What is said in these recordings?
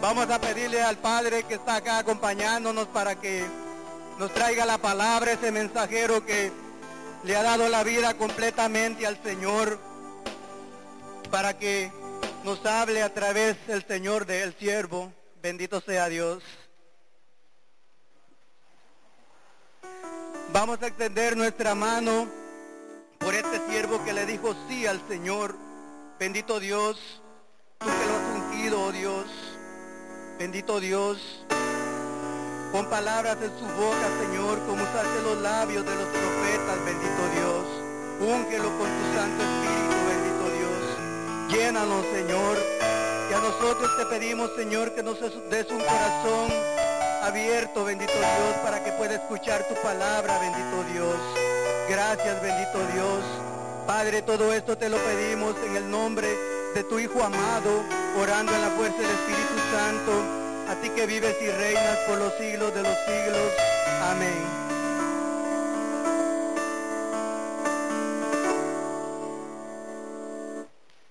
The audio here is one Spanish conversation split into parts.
Vamos a pedirle al Padre que está acá acompañándonos para que nos traiga la palabra, ese mensajero que le ha dado la vida completamente al Señor, para que nos hable a través del Señor del siervo. Bendito sea Dios. Vamos a extender nuestra mano por este siervo que le dijo sí al Señor. Bendito Dios, tú que lo has ungido, oh Dios. Bendito Dios. Pon palabras en su boca, Señor, como usaste los labios de los profetas, bendito Dios. Úngelo con tu Santo Espíritu, bendito Dios. Llénanos, Señor. Y a nosotros te pedimos, Señor, que nos des un corazón abierto, bendito Dios, para que pueda escuchar tu palabra, bendito Dios. Gracias, bendito Dios. Padre, todo esto te lo pedimos en el nombre de tu Hijo amado, orando en la fuerza del Espíritu Santo, a ti que vives y reinas por los siglos de los siglos. Amén.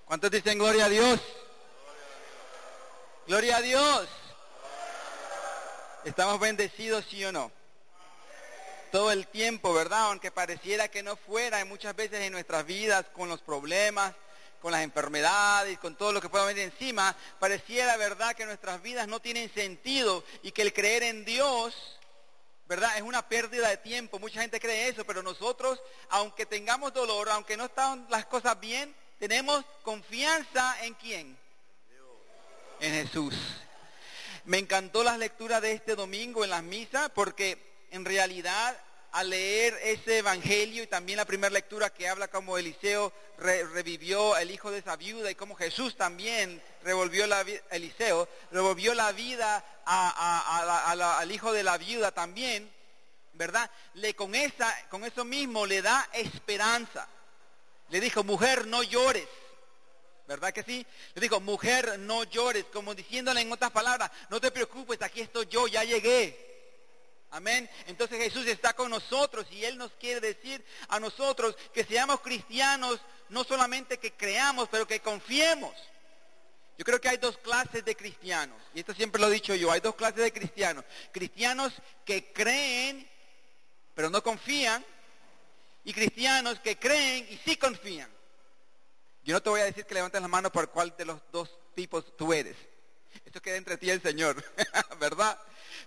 ¿Cuántos dicen gloria a Dios? Gloria a Dios. ¿Estamos bendecidos, sí o no? Todo el tiempo, ¿verdad? Aunque pareciera que no fuera, y muchas veces en nuestras vidas, con los problemas, con las enfermedades, con todo lo que pueda venir encima, pareciera, ¿verdad?, que nuestras vidas no tienen sentido y que el creer en Dios, ¿verdad?, es una pérdida de tiempo. Mucha gente cree eso, pero nosotros, aunque tengamos dolor, aunque no están las cosas bien, tenemos confianza en quién? En Jesús. Me encantó las lecturas de este domingo en las misas porque en realidad al leer ese evangelio y también la primera lectura que habla como Eliseo revivió el hijo de esa viuda y como Jesús también revolvió la Eliseo, revolvió la vida al hijo de la viuda también, ¿verdad? Le con esa, con eso mismo le da esperanza. Le dijo, mujer, no llores. ¿verdad que sí? Le digo, mujer, no llores, como diciéndole en otras palabras, no te preocupes, aquí estoy yo, ya llegué. Amén. Entonces Jesús está con nosotros y Él nos quiere decir a nosotros que seamos cristianos, no solamente que creamos, pero que confiemos. Yo creo que hay dos clases de cristianos, y esto siempre lo he dicho yo, hay dos clases de cristianos. Cristianos que creen, pero no confían, y cristianos que creen y sí confían. Yo no te voy a decir que levantes la mano por cuál de los dos tipos tú eres. Esto queda entre ti y el Señor, ¿verdad?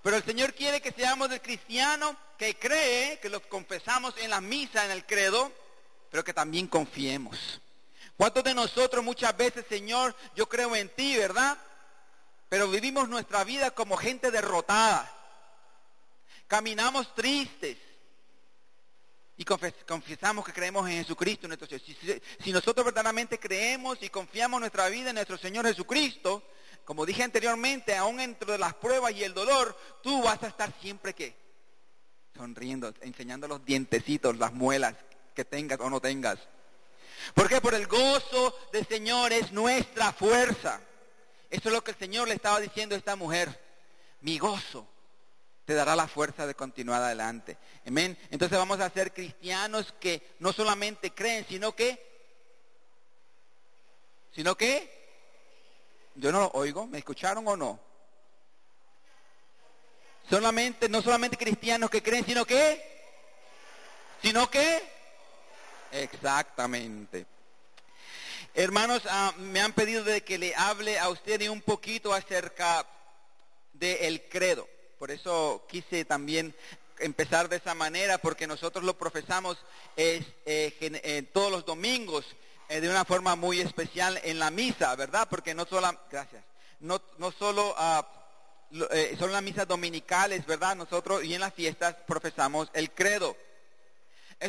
Pero el Señor quiere que seamos el cristiano que cree, que lo confesamos en la misa, en el credo, pero que también confiemos. ¿Cuántos de nosotros muchas veces, Señor, yo creo en ti, ¿verdad? Pero vivimos nuestra vida como gente derrotada. Caminamos tristes y confesamos que creemos en Jesucristo. Nuestro Señor. Si, nosotros verdaderamente creemos y confiamos nuestra vida en nuestro Señor Jesucristo, como dije anteriormente, aún entre las pruebas y el dolor, tú vas a estar siempre que sonriendo, enseñando los dientecitos, las muelas que tengas o no tengas. ¿Por qué? Por el gozo del Señor es nuestra fuerza. Eso es lo que el Señor le estaba diciendo a esta mujer. Mi gozo te dará la fuerza de continuar adelante. Amén. Entonces vamos a ser cristianos que no solamente creen, sino que, sino que, yo no lo oigo, ¿me escucharon o no? Solamente, no solamente cristianos que creen, sino que, sino que, exactamente. Hermanos, ah, me han pedido de que le hable a ustedes un poquito acerca del credo. Por eso quise también empezar de esa manera, porque nosotros lo profesamos eh, todos los domingos eh, de una forma muy especial en la misa, ¿verdad? Porque no solo, gracias, no, no solo ah, eh, son las misas dominicales, ¿verdad? Nosotros y en las fiestas profesamos el credo.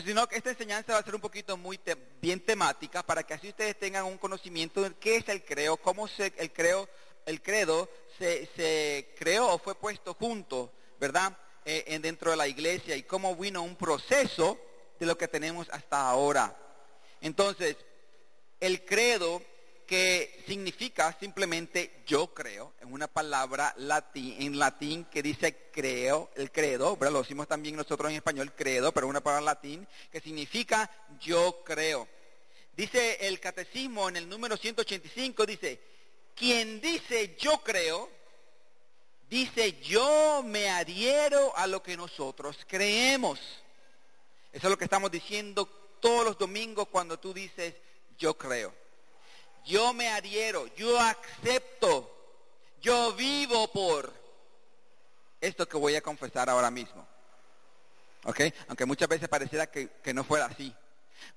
Sino que esta enseñanza va a ser un poquito muy bien temática para que así ustedes tengan un conocimiento de qué es el credo, cómo se, el credo el credo se, creó o fue puesto junto, ¿verdad? Eh, dentro de la iglesia y cómo vino un proceso de lo que tenemos hasta ahora. Entonces, el credo que significa simplemente yo creo, en una palabra latín, en latín que dice creo, el credo, lo decimos también nosotros en español credo, pero una palabra latín que significa yo creo. Dice el catecismo en el número 185, dice, quien dice yo creo, dice, yo me adhiero a lo que nosotros creemos. Eso es lo que estamos diciendo todos los domingos cuando tú dices, yo creo. Yo me adhiero, yo acepto, yo vivo por esto que voy a confesar ahora mismo. ¿Ok? Aunque muchas veces pareciera que, no fuera así.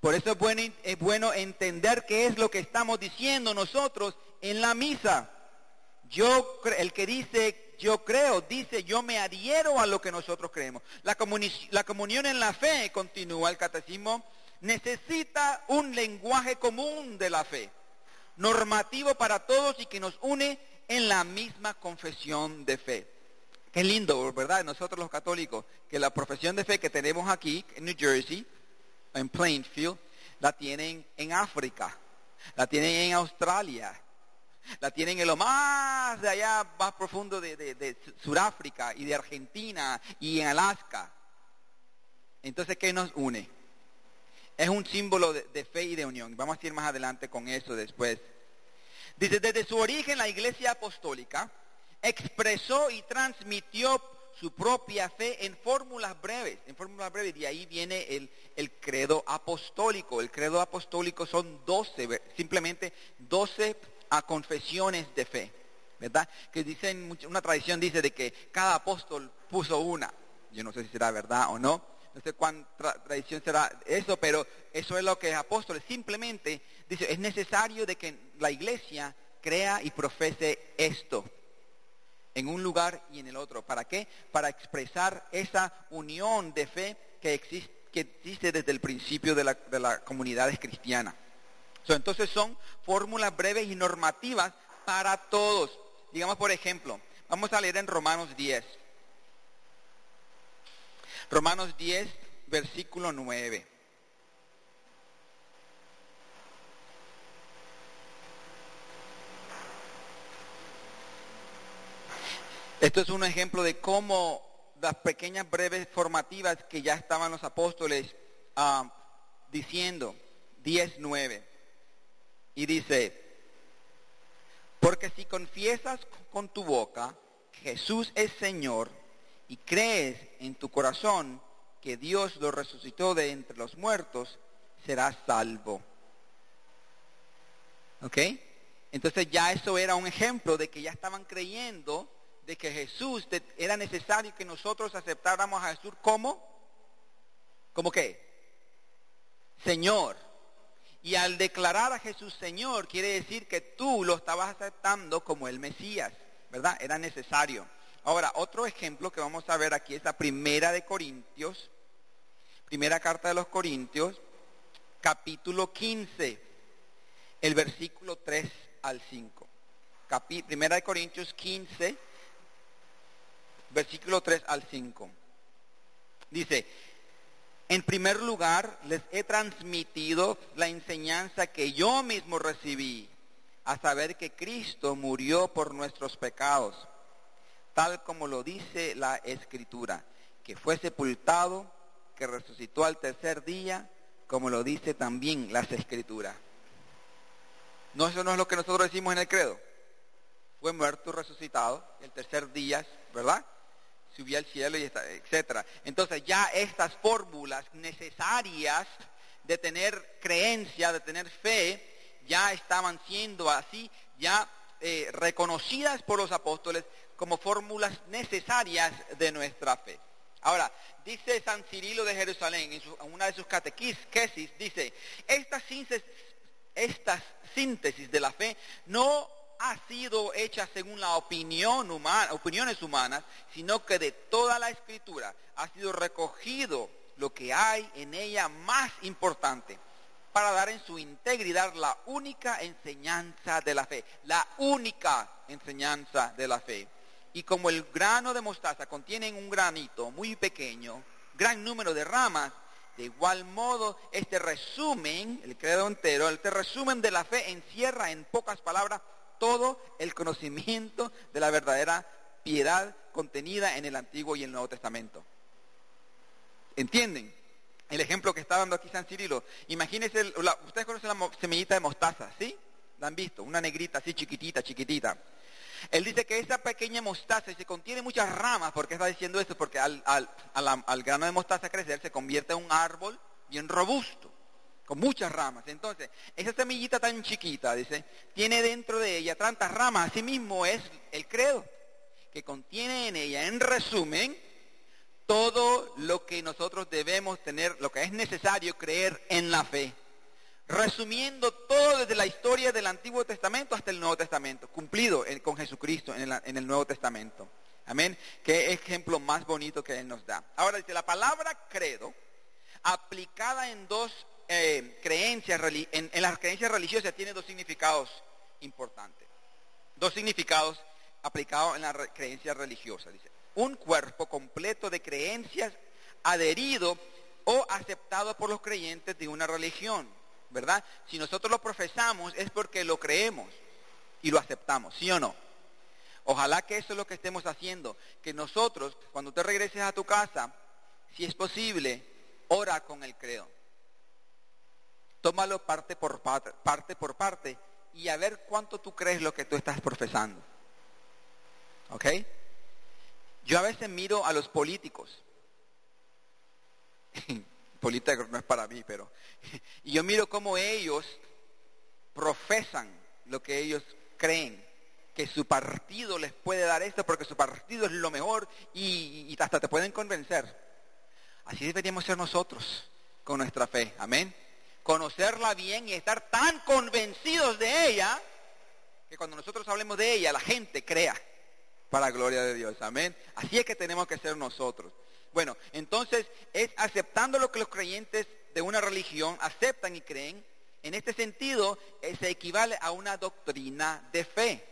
Por eso es bueno, es bueno entender qué es lo que estamos diciendo nosotros en la misa. Yo, el que dice yo creo, dice yo me adhiero a lo que nosotros creemos. La, la comunión en la fe, continúa el catecismo, necesita un lenguaje común de la fe, normativo para todos y que nos une en la misma confesión de fe. Qué lindo, ¿verdad? Nosotros los católicos, que la profesión de fe que tenemos aquí en New Jersey, en Plainfield, la tienen en África, la tienen en Australia, la tienen en lo más de allá, más profundo de, de, Sudáfrica y de Argentina y en Alaska. Entonces, ¿qué nos une? Es un símbolo de, fe y de unión. Vamos a ir más adelante con eso después. Dice, desde su origen la iglesia apostólica expresó y transmitió su propia fe en fórmulas breves, en fórmulas breves, y ahí viene el, el credo apostólico. El credo apostólico son 12, simplemente 12 a confesiones de fe, ¿verdad? Que dicen, una tradición dice de que cada apóstol puso una. Yo no sé si será verdad o no, no sé cuánta tradición será eso, pero eso es lo que es apóstol. Simplemente dice, es necesario de que la iglesia crea y profese esto en un lugar y en el otro. ¿Para qué? Para expresar esa unión de fe que existe, que existe desde el principio de la, de la comunidad cristiana. entonces son fórmulas breves y normativas para todos. Digamos, por ejemplo, vamos a leer en Romanos 10. Romanos 10, versículo 9. Esto es un ejemplo de cómo las pequeñas breves formativas que ya estaban los apóstoles uh, diciendo, 10.9. Y dice, porque si confiesas con tu boca que Jesús es Señor y crees en tu corazón que Dios lo resucitó de entre los muertos, serás salvo. ¿Ok? Entonces ya eso era un ejemplo de que ya estaban creyendo de que Jesús era necesario que nosotros aceptáramos a Jesús como, ¿como qué? Señor. Y al declarar a Jesús Señor, quiere decir que tú lo estabas aceptando como el Mesías, ¿verdad? Era necesario. Ahora, otro ejemplo que vamos a ver aquí es la primera de Corintios, primera carta de los Corintios, capítulo 15, el versículo 3 al 5. primera de Corintios 15, versículo 3 al 5. Dice, en primer lugar, les he transmitido la enseñanza que yo mismo recibí, a saber que Cristo murió por nuestros pecados, tal como lo dice la Escritura, que fue sepultado, que resucitó al tercer día, como lo dice también las Escrituras. No, eso no es lo que nosotros decimos en el credo. Fue muerto, resucitado, el tercer día, ¿verdad? subió al cielo y está, etcétera. Entonces ya estas fórmulas necesarias de tener creencia, de tener fe, ya estaban siendo así, ya eh, reconocidas por los apóstoles como fórmulas necesarias de nuestra fe. Ahora, dice San Cirilo de Jerusalén, en, una de sus catequesis, dice, estas estas síntesis de la fe no ha sido hecha según la opinión humana, opiniones humanas, sino que de toda la escritura ha sido recogido lo que hay en ella más importante para dar en su integridad la única enseñanza de la fe, la única enseñanza de la fe. Y como el grano de mostaza contiene un granito muy pequeño, gran número de ramas, de igual modo, este resumen, el credo entero, este resumen de la fe encierra en pocas palabras todo el conocimiento de la verdadera piedad contenida en el Antiguo y el Nuevo Testamento. ¿Entienden? El ejemplo que está dando aquí San Cirilo. Imagínense, ustedes conocen la semillita de mostaza, ¿sí? La han visto, una negrita así chiquitita, chiquitita. Él dice que esa pequeña mostaza se contiene muchas ramas. ¿Por qué está diciendo eso? Porque al, al grano de mostaza crecer se convierte en un árbol bien robusto, con muchas ramas. Entonces, esa semillita tan chiquita, dice, tiene dentro de ella tantas ramas. Asimismo es el credo, que contiene en ella, en resumen, todo lo que nosotros debemos tener, lo que es necesario creer en la fe. Resumiendo todo desde la historia del Antiguo Testamento hasta el Nuevo Testamento, cumplido con Jesucristo en el, en el Nuevo Testamento. Amén. Qué ejemplo más bonito que Él nos da. Ahora dice, la palabra credo, aplicada en dos eh, creencias, en, las creencias religiosas, tiene dos significados importantes. Dos significados aplicados en la creencia religiosa. Dice, un cuerpo completo de creencias adherido o aceptado por los creyentes de una religión, ¿verdad? Si nosotros lo profesamos es porque lo creemos y lo aceptamos, ¿sí o no? Ojalá que eso es lo que estemos haciendo, que nosotros, cuando te regreses a tu casa, si es posible, ora con el credo. Tómalo parte por parte, parte por parte y a ver cuánto tú crees lo que tú estás profesando. ¿Ok? Yo a veces miro a los políticos. Político no es para mí, pero... Y yo miro cómo ellos profesan lo que ellos creen que su partido les puede dar esto porque su partido es lo mejor y, y, hasta te pueden convencer. Así deberíamos ser nosotros con nuestra fe. Amén. Conocerla bien y estar tan convencidos de ella que cuando nosotros hablemos de ella la gente crea para la gloria de Dios. Amén. Así es que tenemos que ser nosotros. Bueno, entonces es aceptando lo que los creyentes de una religión aceptan y creen. En este sentido, eh, se equivale a una doctrina de fe.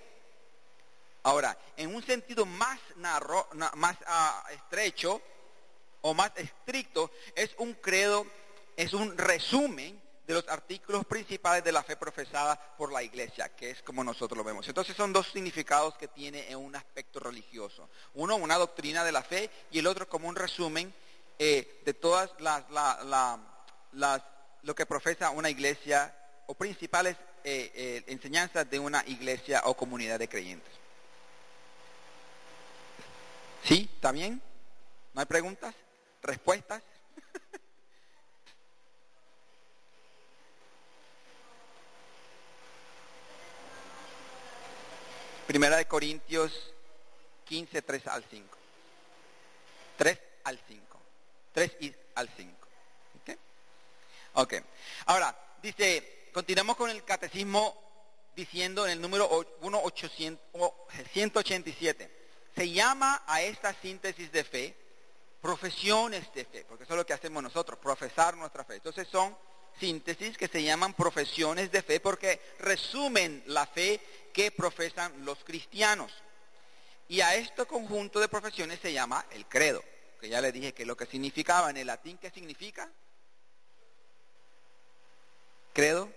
Ahora, en un sentido más, narro, más ah, estrecho o más estricto, es un credo, es un resumen de los artículos principales de la fe profesada por la iglesia, que es como nosotros lo vemos. Entonces son dos significados que tiene en un aspecto religioso. Uno, una doctrina de la fe y el otro como un resumen eh, de todas las, lo que profesa una iglesia o principales eh, eh, enseñanzas de una iglesia o comunidad de creyentes. ¿Sí? ¿Está bien? ¿No hay preguntas? ¿Respuestas? Primera de Corintios 15, 3 al 5. 3 al 5. 3 y al 5. ¿Ok? Ok. Ahora, dice, continuamos con el catecismo diciendo en el número 1, 187. Se llama a esta síntesis de fe profesiones de fe, porque eso es lo que hacemos nosotros, profesar nuestra fe. Entonces son síntesis que se llaman profesiones de fe porque resumen la fe que profesan los cristianos. Y a este conjunto de profesiones se llama el credo, que ya le dije que lo que significaba en el latín, ¿qué significa? Credo.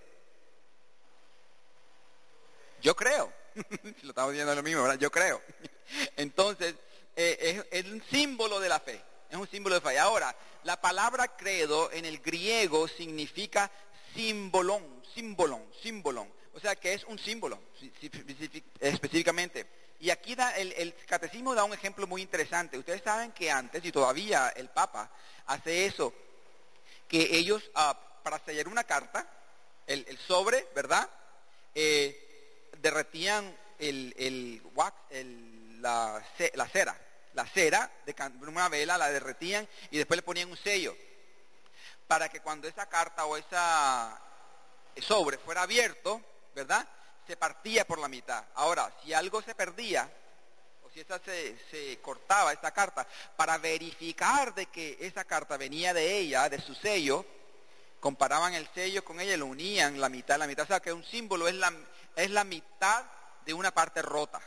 Yo creo. lo estamos viendo lo mismo, ¿verdad? Yo creo. Entonces, eh, es, es un símbolo de la fe. Es un símbolo de fe. Ahora, la palabra credo en el griego significa símbolón, símbolón, símbolón. O sea que es un símbolo específicamente. Y aquí da, el, catecismo da un ejemplo muy interesante. Ustedes saben que antes, y todavía el Papa hace eso, que ellos ah, para sellar una carta, el, sobre, ¿verdad? Eh, derretían el, la, la cera. La cera de una vela la derretían y después le ponían un sello. Para que cuando esa carta o esa sobre fuera abierto, ¿verdad? Se partía por la mitad. Ahora, si algo se perdía, o si esa se, cortaba, esta carta, para verificar de que esa carta venía de ella, de su sello, comparaban el sello con ella y lo unían la mitad, la mitad. O sea, que un símbolo es la, es la mitad de una parte rota.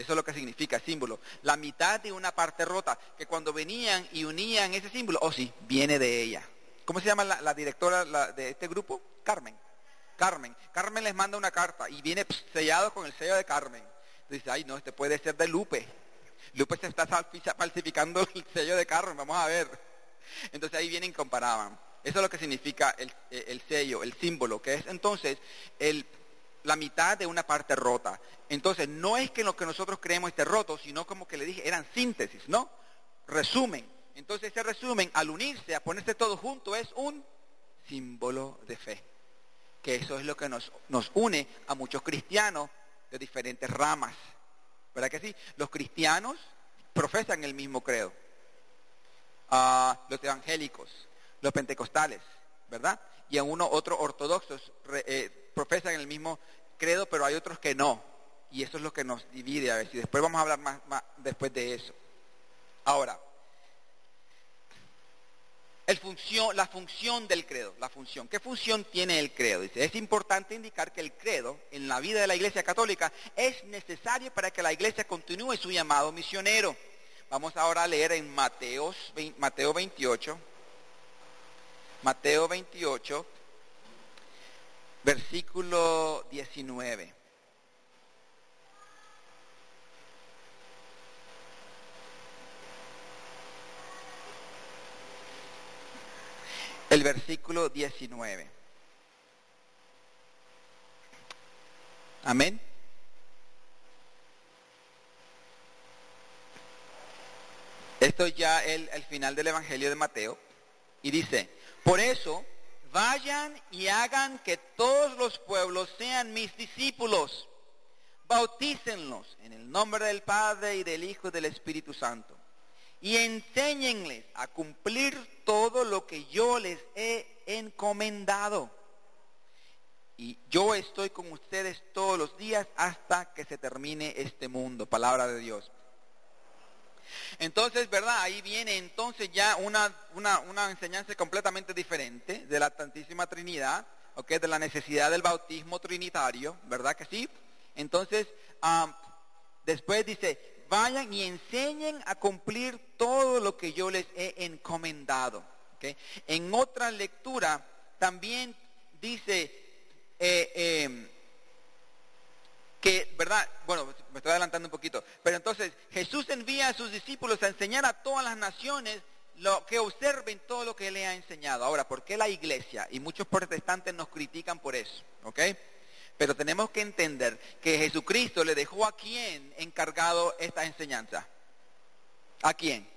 Eso es lo que significa símbolo. La mitad de una parte rota, que cuando venían y unían ese símbolo, oh sí, viene de ella. ¿Cómo se llama la, directora de este grupo? Carmen. Carmen. Carmen les manda una carta y viene sellado con el sello de Carmen. Dice, ay no, este puede ser de Lupe. Lupe se está falsificando el sello de Carmen, vamos a ver. Entonces ahí vienen y comparaban. Eso es lo que significa el, sello, el símbolo, que es entonces el, la mitad de una parte rota. Entonces, no es que lo que nosotros creemos esté roto, sino como que le dije, eran síntesis, ¿no? Resumen. Entonces, ese resumen, al unirse, a ponerse todo junto, es un símbolo de fe. Que eso es lo que nos, nos une a muchos cristianos de diferentes ramas. ¿Verdad que sí? Los cristianos profesan el mismo credo. Ah, los evangélicos, los pentecostales, ¿verdad? Y a uno otros ortodoxos eh, profesan el mismo credo, pero hay otros que no. Y eso es lo que nos divide a ver si después vamos a hablar más, después de eso. Ahora, la función del credo, la función. ¿Qué función tiene el credo? Dice, es importante indicar que el credo en la vida de la Iglesia Católica es necesario para que la Iglesia continúe su llamado misionero. Vamos ahora a leer en Mateo 28, Mateo 28, versículo 19. El versículo 19. Amén. Esto ya es el, final del Evangelio de Mateo. Y dice, por eso, vayan y hagan que todos los pueblos sean mis discípulos. Bautícenlos en el nombre del Padre y del Hijo y del Espíritu Santo. Y enséñenles a cumplir todo lo que yo les he encomendado. Y yo estoy con ustedes todos los días hasta que se termine este mundo. Palabra de Dios. Entonces, ¿verdad? Ahí viene entonces ya una, una, enseñanza completamente diferente de la Santísima Trinidad, ¿ok? De la necesidad del bautismo trinitario, ¿verdad que sí? Entonces, después dice, vayan y enseñen a cumplir todo lo que yo les he encomendado. ¿ok? En otra lectura también dice, eh, em, que, ¿verdad? Bueno, me estoy adelantando un poquito. Pero entonces Jesús envía a sus discípulos a enseñar a todas las naciones lo que observen todo lo que le ha enseñado. Ahora, ¿por qué la iglesia? Y muchos protestantes nos critican por eso, ¿ok? Pero tenemos que entender que Jesucristo le dejó a quién encargado esta enseñanza. ¿A quién?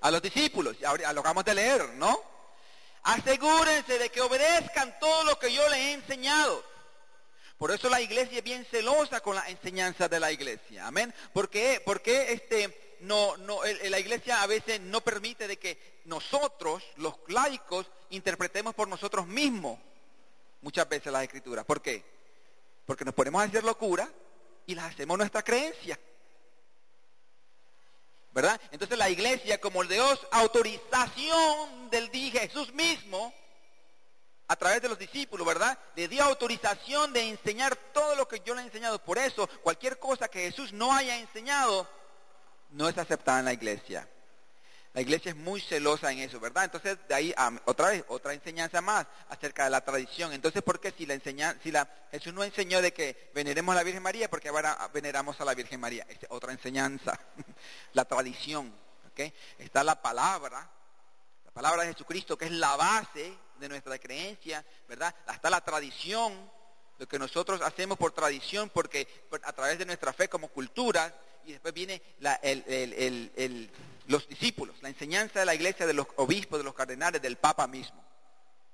A los discípulos, a lo acabamos de leer, ¿no? Asegúrense de que obedezcan todo lo que yo les he enseñado. Por eso la iglesia es bien celosa con la enseñanza de la iglesia. Amén. Porque, porque este, no, no, la iglesia a veces no permite de que nosotros, los laicos, interpretemos por nosotros mismos muchas veces las escrituras. ¿Por qué? Porque nos ponemos a hacer locura y las hacemos nuestra creencia. ¿Verdad? Entonces la iglesia, como el Dios, autorización del dije Jesús mismo, a través de los discípulos, ¿verdad? Le dio autorización de enseñar todo lo que yo le he enseñado. Por eso, cualquier cosa que Jesús no haya enseñado, no es aceptada en la iglesia. La iglesia es muy celosa en eso, ¿verdad? Entonces, de ahí, otra vez, otra enseñanza más acerca de la tradición. Entonces, ¿por qué si la enseña, si la, Jesús no enseñó de que veneremos a la Virgen María, porque ahora veneramos a la Virgen María? Es otra enseñanza, la tradición, ¿ok? Está la palabra, la palabra de Jesucristo, que es la base de nuestra creencia, ¿verdad? Hasta la tradición, lo que nosotros hacemos por tradición, porque a través de nuestra fe como cultura, y después viene los discípulos, la enseñanza de la iglesia, de los obispos, de los cardenales, del Papa mismo.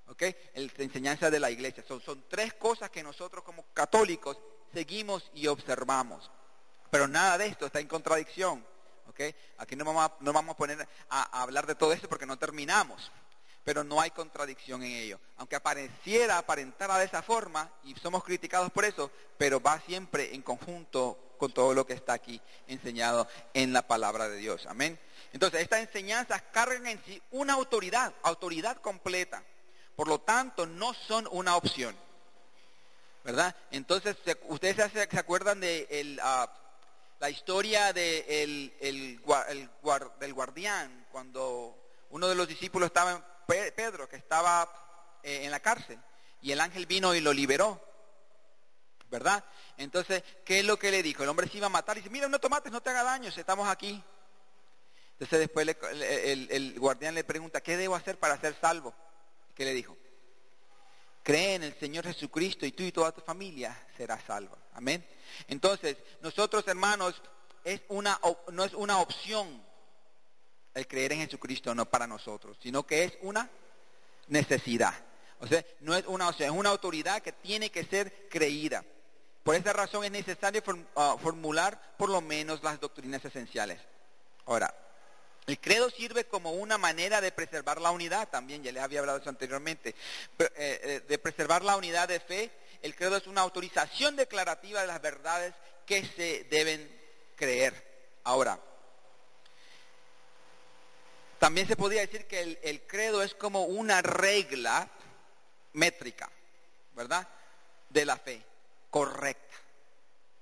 ¿Ok? la enseñanza de la iglesia. Son, son tres cosas que nosotros como católicos seguimos y observamos. Pero nada de esto está en contradicción. ¿ok? Aquí no vamos a, no vamos a poner a hablar de todo esto porque no terminamos pero no hay contradicción en ello. Aunque apareciera, aparentara de esa forma, y somos criticados por eso, pero va siempre en conjunto con todo lo que está aquí enseñado en la palabra de Dios. Amén. Entonces, estas enseñanzas cargan en sí una autoridad, autoridad completa. Por lo tanto, no son una opción. ¿Verdad? Entonces, ustedes se, acuerdan de ah, la historia de el, del guardián, cuando uno de los discípulos estaba Pedro, que estaba eh, en la cárcel, y el ángel vino y lo liberó. ¿Verdad? Entonces, ¿qué es lo que le dijo? El hombre se iba a matar y dice, mira, no tomates, no te haga daño, estamos aquí. Entonces después el, guardián le pregunta, ¿qué debo hacer para ser salvo? ¿Qué le dijo? cree en el Señor Jesucristo y tú y toda tu familia serás salva. Amén. Entonces, nosotros hermanos, es una, no es una opción el creer en Jesucristo, no para nosotros, sino que es una necesidad. O sea, no es una opción, es una autoridad que tiene que ser creída. Por esa razón es necesario ah, formular por lo menos las doctrinas esenciales. Ahora, el credo sirve como una manera de preservar la unidad, también ya les había hablado eso anteriormente, eh, eh, de preservar la unidad de fe. El credo es una autorización declarativa de las verdades que se deben creer. Ahora, también se podría decir que el, credo es como una regla métrica, ¿verdad? De la fe correcta.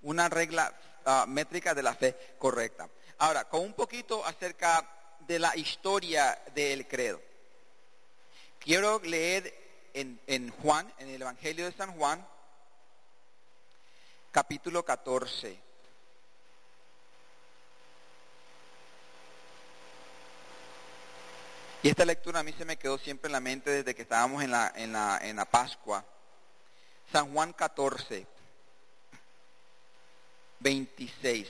Una regla ah, métrica de la fe correcta. Ahora, con un poquito acerca de la historia del credo. Quiero leer en, en Juan, en el Evangelio de San Juan, capítulo 14. Y esta lectura a mí se me quedó siempre en la mente desde que estábamos en la, en la, en la Pascua. San Juan 14, 26.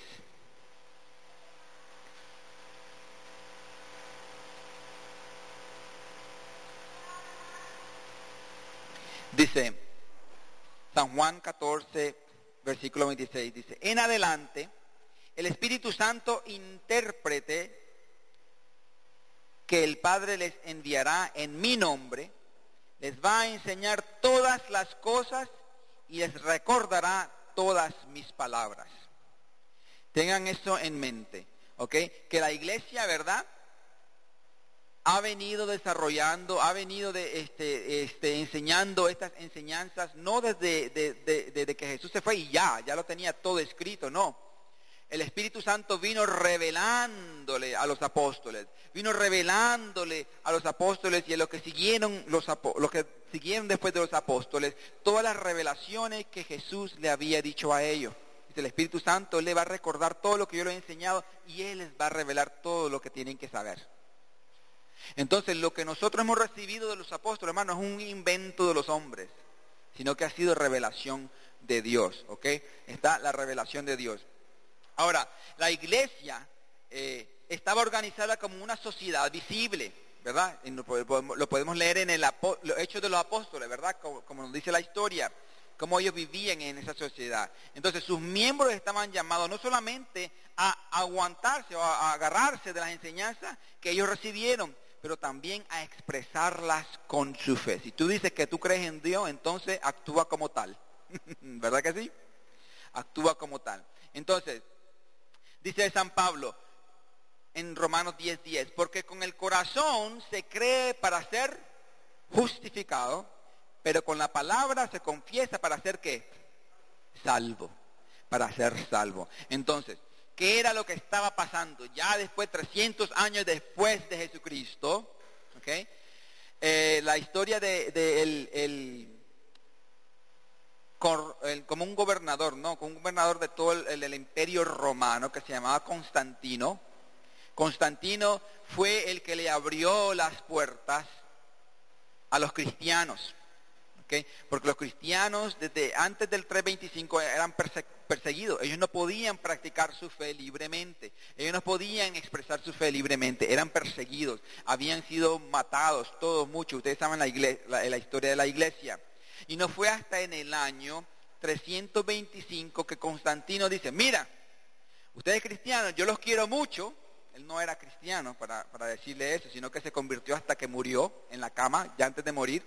Dice, San Juan 14, versículo 26, dice, en adelante, el Espíritu Santo intérprete que el Padre les enviará en mi nombre, les va a enseñar todas las cosas y les recordará todas mis palabras. Tengan esto en mente, ¿ok? Que la iglesia, ¿verdad? Ha venido desarrollando, ha venido de, este, este, enseñando estas enseñanzas, no desde, desde que Jesús se fue y ya, ya lo tenía todo escrito, no el Espíritu Santo vino revelándole a los apóstoles, vino revelándole a los apóstoles y a los que siguieron los, los que siguieron después de los apóstoles todas las revelaciones que Jesús le había dicho a ellos. el Espíritu Santo le va a recordar todo lo que yo le he enseñado y él les va a revelar todo lo que tienen que saber. Entonces, lo que nosotros hemos recibido de los apóstoles, hermanos, es un invento de los hombres, sino que ha sido revelación de Dios, ¿ok? Está la revelación de Dios. Ahora, la iglesia eh, estaba organizada como una sociedad visible, ¿verdad? lo, podemos, leer en el Hecho de los Apóstoles, ¿verdad? Como, nos dice la historia, cómo ellos vivían en esa sociedad. Entonces sus miembros estaban llamados no solamente a aguantarse o a agarrarse de las enseñanzas que ellos recibieron, pero también a expresarlas con su fe. Si tú dices que tú crees en Dios, entonces actúa como tal. ¿Verdad que sí? Actúa como tal. Entonces, Dice San Pablo en Romanos 10:10, 10, porque con el corazón se cree para ser justificado, pero con la palabra se confiesa para ser qué? Salvo, para ser salvo. Entonces, ¿qué era lo que estaba pasando? Ya después, 300 años después de Jesucristo, ¿ok? Eh, la historia de, el como un gobernador, ¿no? Como un gobernador de todo el, imperio romano que se llamaba Constantino. Constantino fue el que le abrió las puertas a los cristianos. ¿okay? Porque los cristianos desde antes del 325 eran perseguidos. Ellos no podían practicar su fe libremente. Ellos no podían expresar su fe libremente. Eran perseguidos. Habían sido matados, todos, muchos. Ustedes saben la, la historia de la iglesia. Y no fue hasta en el año 325 que Constantino dice, mira, ustedes cristianos, yo los quiero mucho. Él no era cristiano para, decirle eso, sino que se convirtió hasta que murió en la cama, ya antes de morir.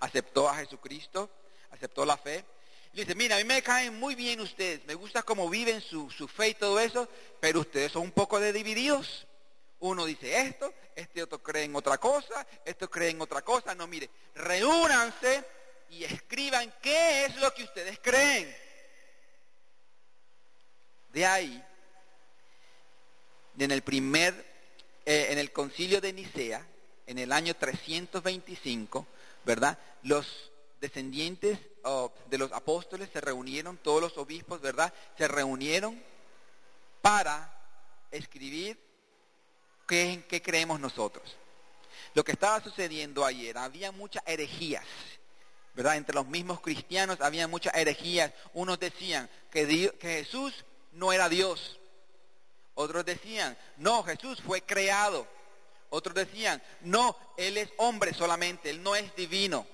Aceptó a Jesucristo, aceptó la fe. Y dice, mira, a mí me caen muy bien ustedes, me gusta cómo viven su, su fe y todo eso, pero ustedes son un poco de divididos. Uno dice esto, este otro cree en otra cosa, esto cree en otra cosa. No, mire, reúnanse y escriban qué es lo que ustedes creen. De ahí, en el primer, eh, en el concilio de Nicea, en el año 325, ¿verdad? Los descendientes de los apóstoles se reunieron, todos los obispos, ¿verdad? Se reunieron para escribir qué, qué creemos nosotros. Lo que estaba sucediendo ayer, había muchas herejías Entre los mismos cristianos había muchas herejías. Unos decían que, que Jesús no era Dios. Otros decían, no, Jesús fue creado. Otros decían, no, Él es hombre solamente, Él no es divino.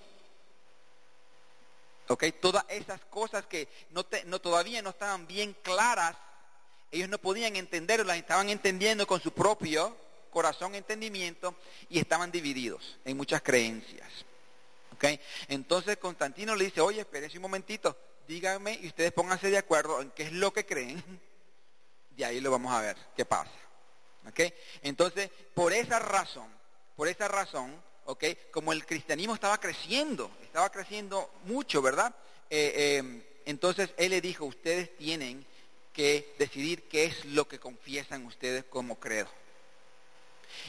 ¿Ok? Todas esas cosas que no, todavía no estaban bien claras, ellos no podían entenderlas, las estaban entendiendo con su propio corazón, entendimiento, y estaban divididos en muchas creencias. ¿Ok? Entonces Constantino le dice, oye, espérense un momentito, díganme y ustedes pónganse de acuerdo en qué es lo que creen. De ahí lo vamos a ver, qué pasa. ¿Ok? Entonces, por esa razón, por esa razón, ¿ok? Como el cristianismo estaba creciendo, estaba creciendo mucho, ¿verdad? Eh, eh, entonces él le dijo, ustedes tienen que decidir qué es lo que confiesan ustedes como credo.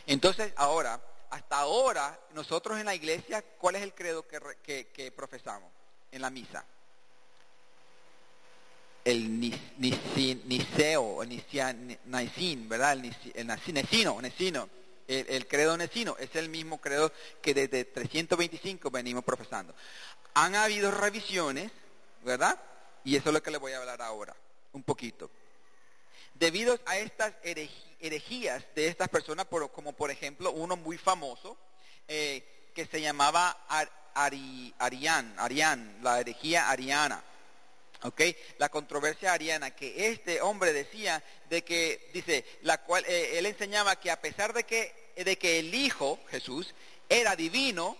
Entonces, ahora, hasta ahora, nosotros en la iglesia, ¿cuál es el credo que, profesamos en la misa? El Niceo, el Nicín, ¿verdad? El, el Nicino, Nicino el, credo necino es el mismo credo que desde 325 venimos profesando. Han habido revisiones, ¿verdad? Y eso es lo que les voy a hablar ahora, un poquito. Debido a estas herejías de estas personas, como por ejemplo uno muy famoso, eh, que se llamaba Arián, Arián, la herejía ariana. ¿ok? La controversia ariana, que este hombre decía de que, dice, la cual, eh, él enseñaba que a pesar de que, de que el Hijo, Jesús, era divino,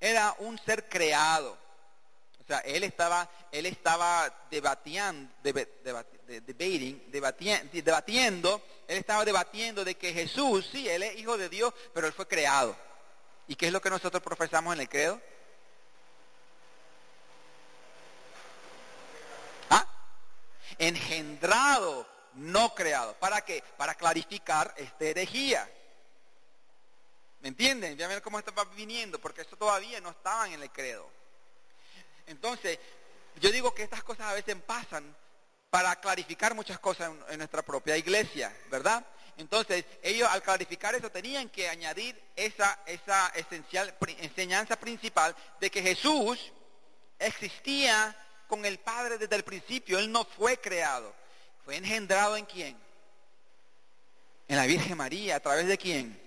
era un ser creado. O sea, él estaba, él estaba debatiendo, debating, debatiendo, él estaba debatiendo de que Jesús, sí, él es hijo de Dios, pero él fue creado. ¿Y qué es lo que nosotros profesamos en el credo? engendrado, no creado. ¿Para qué? Para clarificar esta herejía. ¿Me entienden? Ya ven cómo esto va viniendo, porque esto todavía no estaba en el credo. Entonces, yo digo que estas cosas a veces pasan para clarificar muchas cosas en, nuestra propia iglesia, ¿verdad? Entonces, ellos al clarificar eso tenían que añadir esa, esa esencial enseñanza principal de que Jesús existía con el Padre desde el principio. Él no fue creado. Fue engendrado en quién? En la Virgen María. ¿A través de quién?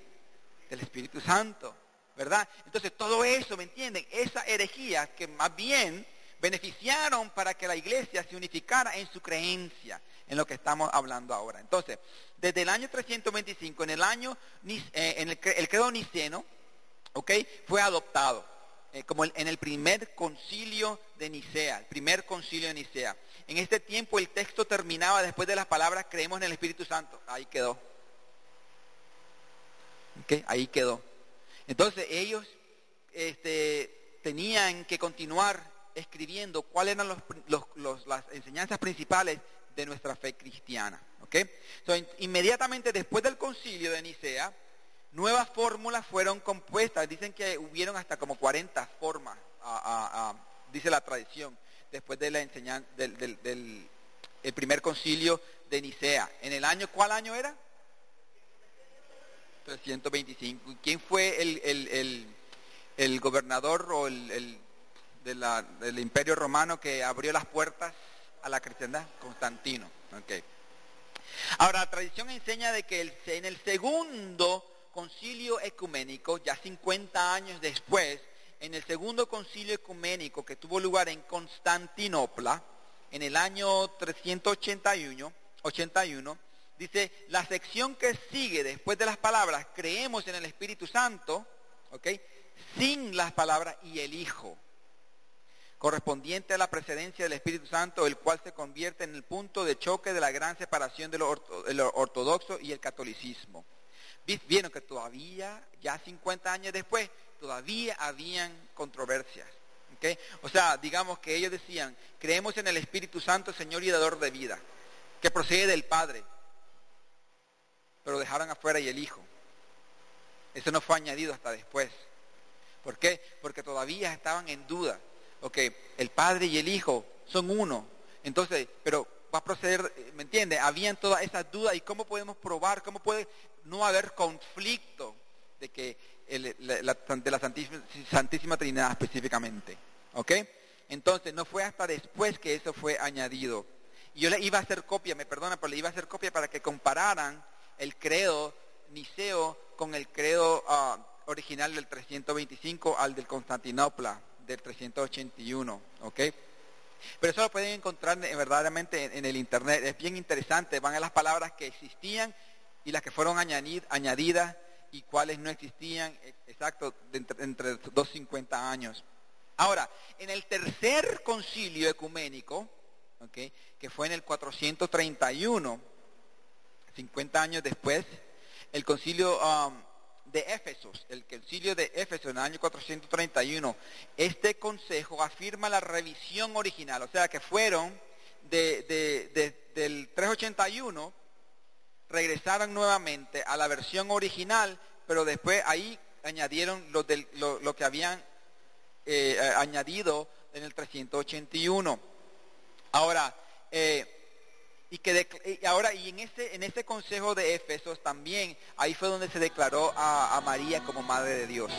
Del Espíritu Santo. ¿Verdad? Entonces todo eso, ¿me entienden? Esa herejía que más bien beneficiaron para que la iglesia se unificara en su creencia, en lo que estamos hablando ahora. Entonces, desde el año 325, en el año, eh, en el, credo niceno, ¿ok? Fue adoptado. Eh, como en el primer concilio de Nicea, el primer concilio de Nicea. En este tiempo el texto terminaba después de las palabras creemos en el Espíritu Santo. Ahí quedó. Ahí quedó. Entonces ellos este, tenían que continuar escribiendo cuáles eran las enseñanzas principales de nuestra fe cristiana. inmediatamente después del concilio de Nicea, nuevas fórmulas fueron compuestas. Dicen que hubieron hasta como 40 formas, dice la tradición, después de la enseñanza del, primer concilio de Nicea. ¿En el año, cuál año era? 325. ¿Quién fue el, gobernador o el, del imperio romano que abrió las puertas a la cristiandad? Constantino. Ahora, la tradición enseña de que en el segundo concilio ecuménico, ya 50 años después, en el segundo concilio ecuménico que tuvo lugar en Constantinopla, en el año 381, 81, dice, la sección que sigue después de las palabras, creemos en el Espíritu Santo, ¿ok? Sin las palabras y el Hijo, correspondiente a la precedencia del Espíritu Santo, el cual se convierte en el punto de choque de la gran separación de lo ortodoxo y el catolicismo. Vieron que todavía, ya 50 años después, todavía habían controversias. O sea, digamos que ellos decían, creemos en el Espíritu Santo, Señor y dador de vida, que procede del Padre, pero dejaron afuera y el Hijo. Eso no fue añadido hasta después. ¿Por qué? Porque todavía estaban en duda. Ok, el Padre y el Hijo son uno. Entonces, pero va a proceder, ¿me entiende? Habían todas esas dudas y cómo podemos probar, cómo puede no haber conflicto de que de la Santísima, Trinidad específicamente. ¿Ok? Entonces no fue hasta después que eso fue añadido. Y yo le iba a hacer copia, me perdona, pero le iba a hacer copia para que compararan el credo niceo con el credo ah, original del 325 al del Constantinopla del 381. ¿Ok? Pero eso lo pueden encontrar verdaderamente en, el Internet. Es bien interesante. Van a las palabras que existían y las que fueron añadidas y cuáles no existían, e, exacto, entre, entre 250 años. Ahora, en el tercer concilio ecuménico, que fue en el 431, 50 años después, el concilio um, de Éfesos, el concilio de Éfeso en el año 431, este consejo afirma la revisión original, o sea que fueron del 381, regresaron nuevamente a la versión original, pero después ahí añadieron lo, lo, que habían eh, añadido en el 381. Ahora, eh, y que ahora y en ese en ese consejo de Éfesos también ahí fue donde se declaró a, María como madre de Dios